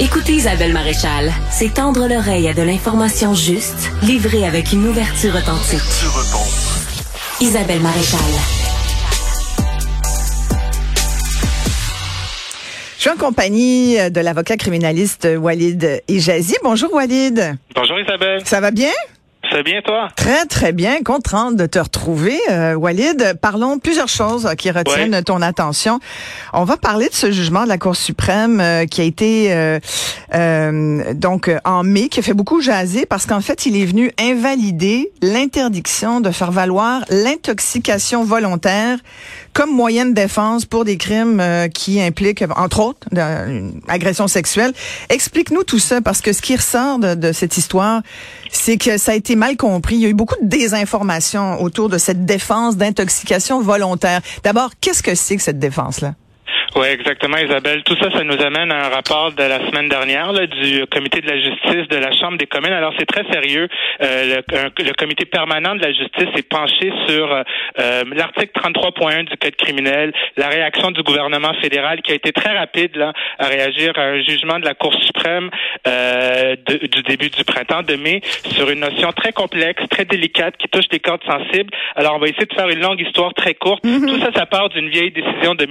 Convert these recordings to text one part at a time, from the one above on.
Écoutez Isabelle Maréchal, c'est tendre l'oreille à de l'information juste, livrée avec une ouverture authentique. Isabelle Maréchal. Je suis en compagnie de l'avocat criminaliste Walid Ijazi. Bonjour Walid. Bonjour Isabelle. Ça va bien? Ça va bien, toi? Très, très bien. Contente de te retrouver, euh, Walid. Parlons plusieurs choses qui retiennent ton attention. On va parler de ce jugement de la Cour suprême euh, qui a été euh, euh, donc en mai, qui a fait beaucoup jaser parce qu'en fait, il est venu invalider l'interdiction de faire valoir l'intoxication volontaire comme moyen de défense pour des crimes qui impliquent, entre autres, une agression sexuelle. Explique-nous tout ça parce que ce qui ressort de, de cette histoire, c'est que ça a été mal compris. Il y a eu beaucoup de désinformation autour de cette défense d'intoxication volontaire. D'abord, qu'est-ce que c'est que cette défense-là? Oui, exactement, Isabelle. Tout ça, ça nous amène à un rapport de la semaine dernière là, du comité de la justice de la Chambre des communes. Alors, c'est très sérieux. Euh, le, le, comité permanent de la justice est penché sur euh, l'article 33.1 du Code criminel, la réaction du gouvernement fédéral qui a été très rapide là, à réagir à un jugement de la Cour suprême euh, de, du début du printemps de mai sur une notion très complexe, très délicate qui touche les cordes sensibles. Alors, on va essayer de faire une longue histoire très courte. Mm-hmm. Tout ça, ça part d'une vieille décision de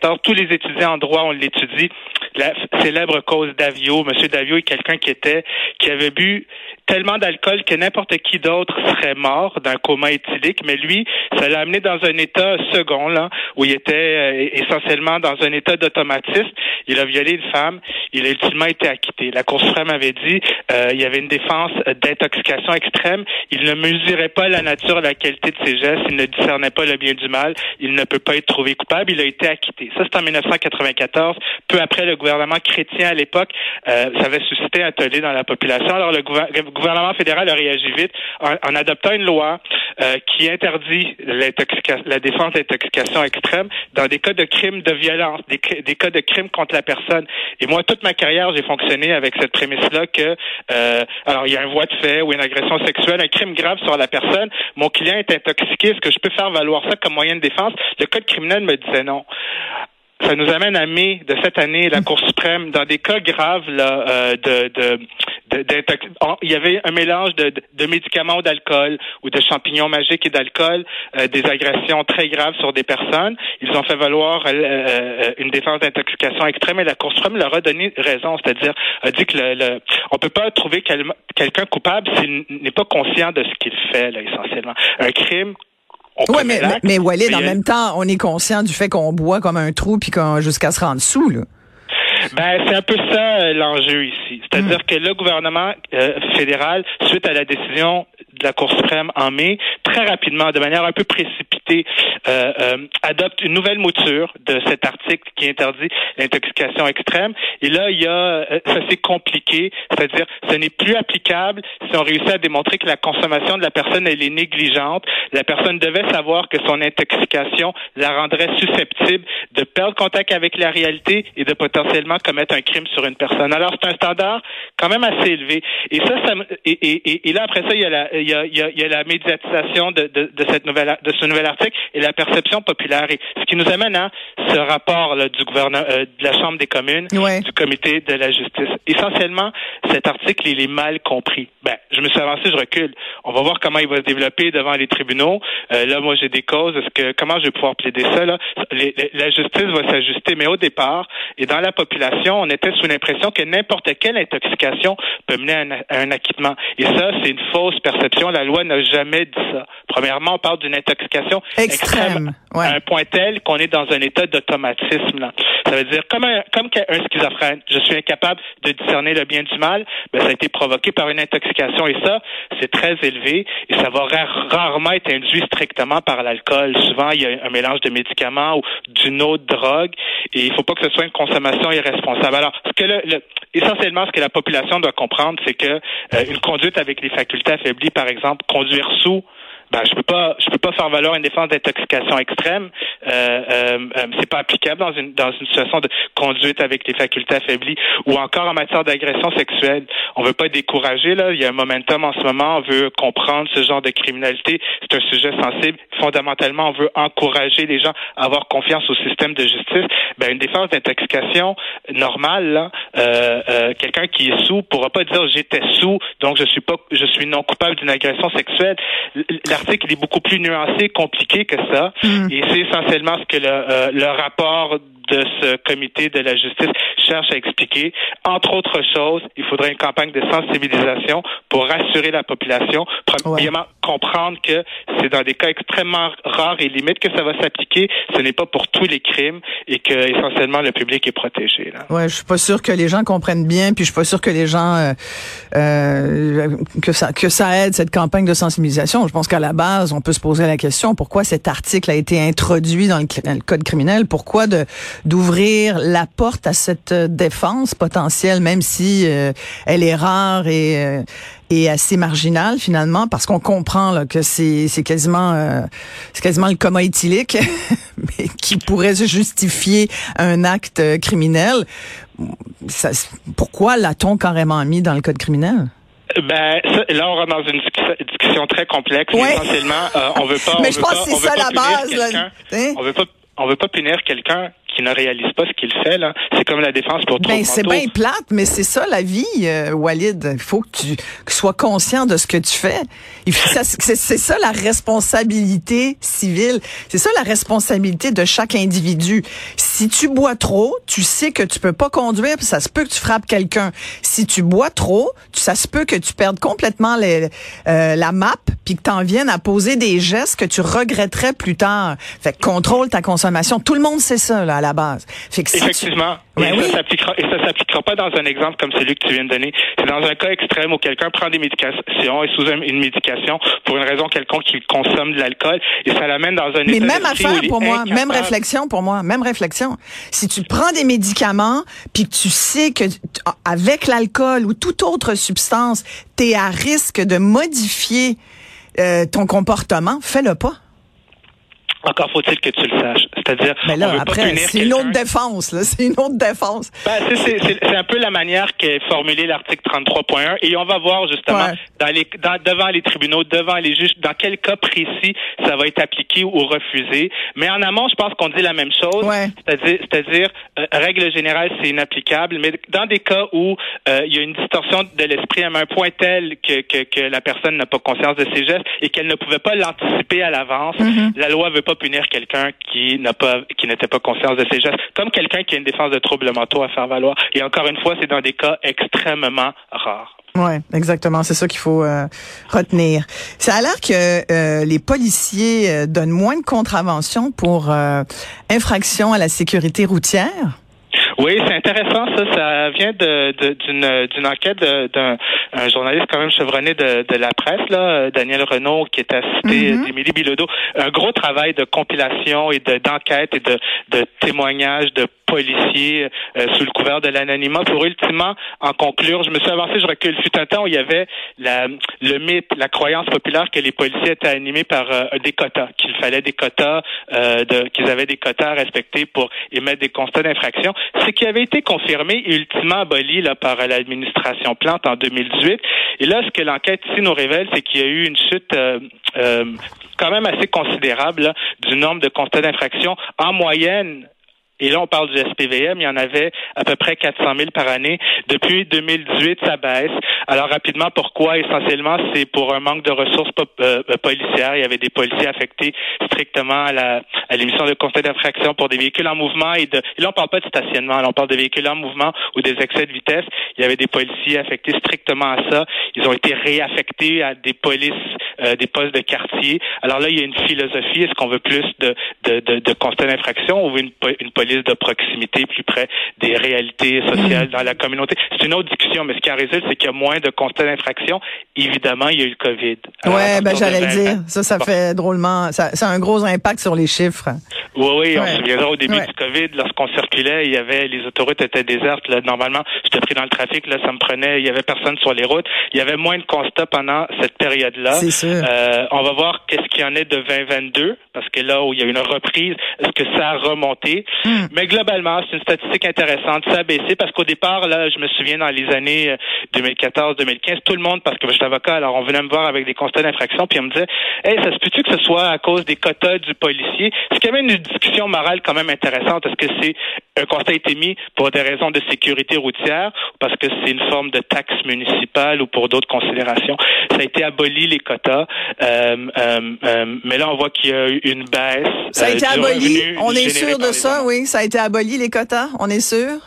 1994 tous les étudiants en droit, on l'étudie. La célèbre cause d'Avio. Monsieur Davio est quelqu'un qui était, qui avait bu tellement d'alcool que n'importe qui d'autre serait mort d'un coma éthylique, mais lui, ça l'a amené dans un état second, là, où il était euh, essentiellement dans un état d'automatisme. Il a violé une femme, il a ultimement été acquitté. La Cour suprême avait dit euh, il y avait une défense d'intoxication extrême. Il ne mesurait pas la nature la qualité de ses gestes, il ne discernait pas le bien du mal, il ne peut pas être trouvé coupable, il a été acquitté. Ça, c'est en 1994. Peu après, le gouvernement chrétien à l'époque, euh, ça avait suscité un tollé dans la population. Alors, le gouvernement fédéral a réagi vite en, adoptant une loi euh, qui interdit la défense d'intoxication extrême dans des cas de crimes de violence, des, des cas de crimes contre la personne. Et moi, toute ma carrière, j'ai fonctionné avec cette prémisse-là que, euh, alors, il y a un voie de fait ou une agression sexuelle, un crime grave sur la personne. Mon client est intoxiqué. Est-ce que je peux faire valoir ça comme moyen de défense? Le code criminel me disait non ça nous amène à mai de cette année, la Cour suprême, dans des cas graves euh, de, de, il y avait un mélange de, de médicaments ou d'alcool ou de champignons magiques et d'alcool, euh, des agressions très graves sur des personnes. Ils ont fait valoir euh, une défense d'intoxication extrême et la Cour suprême leur a donné raison, c'est-à-dire a dit que le, le on peut pas trouver quelqu'un coupable s'il n'est pas conscient de ce qu'il fait là, essentiellement. Un crime oui, mais, mais, mais Walid, en même temps, on est conscient du fait qu'on boit comme un trou puis qu'on jusqu'à se rendre sous, là. Ben, c'est un peu ça euh, l'enjeu ici. C'est-à-dire hmm. que le gouvernement euh, fédéral, suite à la décision de la Cour suprême en mai, très rapidement, de manière un peu précipitée, euh, euh, adopte une nouvelle mouture de cet article qui interdit l'intoxication extrême. Et là, il y a, euh, ça c'est compliqué, c'est-à-dire, ce n'est plus applicable si on réussit à démontrer que la consommation de la personne elle est négligente. La personne devait savoir que son intoxication la rendrait susceptible de perdre contact avec la réalité et de potentiellement commettre un crime sur une personne. Alors c'est un standard quand même assez élevé. Et ça, ça et, et, et là après ça, il y a la, il y a, il y a, il y a la médiatisation de, de, de, cette nouvelle de ce nouvel article et la perception populaire. Et ce qui nous amène à ce rapport là, du gouvernement euh, de la Chambre des communes, du comité de la justice. Essentiellement, cet article il est mal compris. Ben, je me suis avancé, je recule. On va voir comment il va se développer devant les tribunaux. Euh, là, moi, j'ai des causes. Est-ce que comment je vais pouvoir plaider ça là? La justice va s'ajuster, mais au départ et dans la population, on était sous l'impression que n'importe quelle intoxication peut mener à un, à un acquittement. Et ça, c'est une fausse perception. La loi n'a jamais dit ça. Premièrement, on parle d'une intoxication extrême, à un point tel qu'on est dans un état d'automatisme. Ça veut dire comme un, comme un schizophrène, je suis incapable de discerner le bien du mal. Ben, ça a été provoqué par une intoxication et ça, c'est très élevé et ça va rarement être induit strictement par l'alcool. Souvent, il y a un mélange de médicaments ou d'une autre drogue et il ne faut pas que ce soit une consommation irresponsable. Alors, ce que le, essentiellement, ce que la population doit comprendre, c'est que euh, une conduite avec les facultés affaiblies, par exemple, conduire sous, ben, je peux pas, je peux pas faire valoir une défense d'intoxication extrême. Euh, euh, euh, c'est pas applicable dans une dans une situation de conduite avec les facultés affaiblies ou encore en matière d'agression sexuelle. On veut pas décourager là. Il y a un momentum en ce moment. On veut comprendre ce genre de criminalité. C'est un sujet sensible. Fondamentalement, on veut encourager les gens à avoir confiance au système de justice. Ben, une défense d'intoxication normale euh, euh, quelqu'un qui est sous pourra pas dire j'étais sous, donc je suis pas, je suis non coupable d'une agression sexuelle. L'article est beaucoup plus nuancé, compliqué que ça, mm. et c'est essentiellement ce que le, euh, le rapport de ce comité de la justice cherche à expliquer. Entre autres choses, il faudrait une campagne de sensibilisation pour rassurer la population, premièrement comprendre que c'est dans des cas extrêmement rares et limites que ça va s'appliquer. Ce n'est pas pour tous les crimes et que essentiellement le public est protégé. Là. Ouais, je suis pas sûr que les gens comprennent bien, puis je suis pas sûr que les gens euh, euh, que ça que ça aide cette campagne de sensibilisation. Je pense qu'à la base, on peut se poser la question pourquoi cet article a été introduit dans le, code criminel, pourquoi d'ouvrir la porte à cette défense potentielle, même si euh, elle est rare et, euh, assez marginale finalement, parce qu'on comprend là, que c'est quasiment euh, quasiment le coma éthylique, mais qui pourrait justifier un acte criminel. Pourquoi l'a-t-on carrément mis dans le code criminel? Ben là, on rentre dans une discussion très complexe. Essentiellement, on veut pas. Mais je pense que c'est ça la base. Là. Hein? On veut pas on veut pas punir quelqu'un qui ne réalise pas ce qu'il fait là. C'est comme la défense pour ben, c'est bien plate, mais c'est ça la vie, euh, Walid. Il faut que tu sois conscient de ce que tu fais. C'est ça la responsabilité civile. C'est ça la responsabilité de chaque individu. Si tu bois trop, tu sais que tu peux pas conduire, puis ça se peut que tu frappes quelqu'un. Si tu bois trop, ça se peut que tu perdes complètement les, euh, la map, puis que tu en viennes à poser des gestes que tu regretterais plus tard. Fait que contrôle ta consommation. Tout le monde sait ça là à la base. Effectivement. Ben et, ça s'appliquera, et ça s'appliquera pas dans un exemple comme celui que tu viens de donner. C'est dans un cas extrême où quelqu'un prend des médications et sous une médication pour une raison quelconque qu'il consomme de l'alcool et ça l'amène dans un Mais même affaire pour moi, même réflexion pour moi, même réflexion. Si tu prends des médicaments puis que tu sais que avec l'alcool ou toute autre substance, tu es à risque de modifier euh, ton comportement, fais-le pas. Encore faut-il que tu le saches. C'est-à-dire, mais là, après, c'est une autre défense. Là, c'est une autre défense. Ben, c'est un peu la manière qu'est formulé l'article 33.1, et on va voir justement dans les, dans, devant les tribunaux, devant les juges, dans quel cas précis ça va être appliqué ou refusé. Mais en amont, je pense qu'on dit la même chose. C'est-à-dire, c'est-à-dire, euh, règle générale, c'est inapplicable. Mais dans des cas où euh, il y a une distorsion de l'esprit à un point tel que, que, que la personne n'a pas conscience de ses gestes et qu'elle ne pouvait pas l'anticiper à l'avance, mm-hmm. la loi veut pas punir quelqu'un qui n'a pas qui n'était pas conscient de ses gestes, comme quelqu'un qui a une défense de troubles mentaux à faire valoir. Et encore une fois, c'est dans des cas extrêmement rares. Oui, exactement. C'est ça qu'il faut euh, retenir. Ça a l'air que euh, les policiers euh, donnent moins de contraventions pour infraction à la sécurité routière. Oui, c'est intéressant ça. Ça vient de, d'une, d'une enquête d'un un journaliste quand même chevronné de, de la presse, là, Daniel Renault, qui est à citer mm-hmm. d'Émilie Bilodeau. Un gros travail de compilation et de, d'enquête et de, de témoignages de policiers euh, sous le couvert de l'anonymat pour ultimement en conclure. Je me suis avancé, je recule. Fut un temps où il y avait la, le mythe, la croyance populaire que les policiers étaient animés par euh, des quotas, qu'il fallait des quotas, euh, de, qu'ils avaient des quotas à respecter pour émettre des constats d'infraction. Ce qui avait été confirmé et ultimement aboli là, par l'administration Plante en 2018. Et là, ce que l'enquête ici nous révèle, c'est qu'il y a eu une chute quand même assez considérable du nombre de constats d'infraction en moyenne et là, on parle du SPVM, il y en avait à peu près 400 000 par année. Depuis 2018, ça baisse. Alors rapidement, pourquoi? Essentiellement, c'est pour un manque de ressources euh, policières. Il y avait des policiers affectés strictement à la à l'émission de constat d'infraction pour des véhicules en mouvement et de. Et là, on parle pas de stationnement, là, on parle de véhicules en mouvement ou des excès de vitesse. Il y avait des policiers affectés strictement à ça. Ils ont été réaffectés à des polices, euh, des postes de quartier. Alors là, il y a une philosophie. Est-ce qu'on veut plus de de, de, de constat d'infraction ou une, une police de proximité plus près des réalités sociales mm. dans la communauté. C'est une autre discussion, mais ce qui en résulte, c'est qu'il y a moins de constats d'infraction. Évidemment, il y a eu le COVID. Oui, ben j'allais le dire. Ça, ça fait drôlement. Ça, ça, a un gros impact sur les chiffres. Oui, oui, on se souviendra au début du COVID, lorsqu'on circulait, il y avait les autoroutes étaient désertes. Là, normalement, j'étais pris dans le trafic, là, ça me prenait, il y avait personne sur les routes. Il y avait moins de constats pendant cette période-là. C'est sûr. Euh, on va voir qu'est-ce qu'il y en est de 2022, parce que là où il y a une reprise, est-ce que ça a remonté? Hmm. Hmm. Mais globalement, c'est une statistique intéressante. Ça a baissé parce qu'au départ, là, je me souviens dans les années 2014-2015, tout le monde, parce que je suis avocat, alors on venait me voir avec des constats d'infraction, puis on me disait, hey, ça se peut-tu que ce soit à cause des quotas du policier? C'est quand même une discussion morale quand même intéressante. Est-ce que c'est un constat a été mis pour des raisons de sécurité routière ou parce que c'est une forme de taxe municipale ou pour d'autres considérations? Ça a été aboli les quotas, euh, euh, euh, mais là on voit qu'il y a eu une baisse. Ça a été aboli. On est sûr de ça, oui. Ça a été aboli les quotas. On est sûr?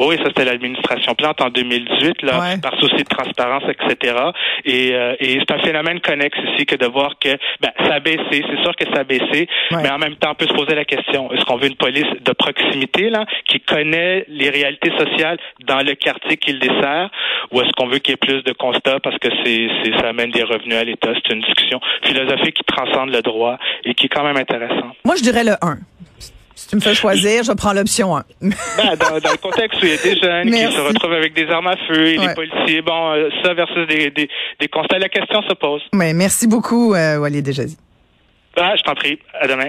Oui, ça c'était l'administration Plante en 2018, là, par souci de transparence, etc. Et, euh, et c'est un phénomène connexe ici que de voir que ben, ça a baissé, c'est sûr que ça a baissé, mais en même temps, on peut se poser la question est-ce qu'on veut une police de proximité là, qui connaît les réalités sociales dans le quartier qu'il dessert, ou est-ce qu'on veut qu'il y ait plus de constats parce que c'est, c'est ça amène des revenus à l'État? C'est une discussion philosophique qui transcende le droit et qui est quand même intéressante. Moi, je dirais le 1. Si tu me fais choisir, je prends l'option 1. ben, dans, dans, le contexte où il y a des jeunes qui se retrouvent avec des armes à feu et les policiers, bon, euh, ça versus des, des, des, constats, la question se pose. Mais merci beaucoup, euh, Walid Dejazi. Ah, je t'en prie. À demain.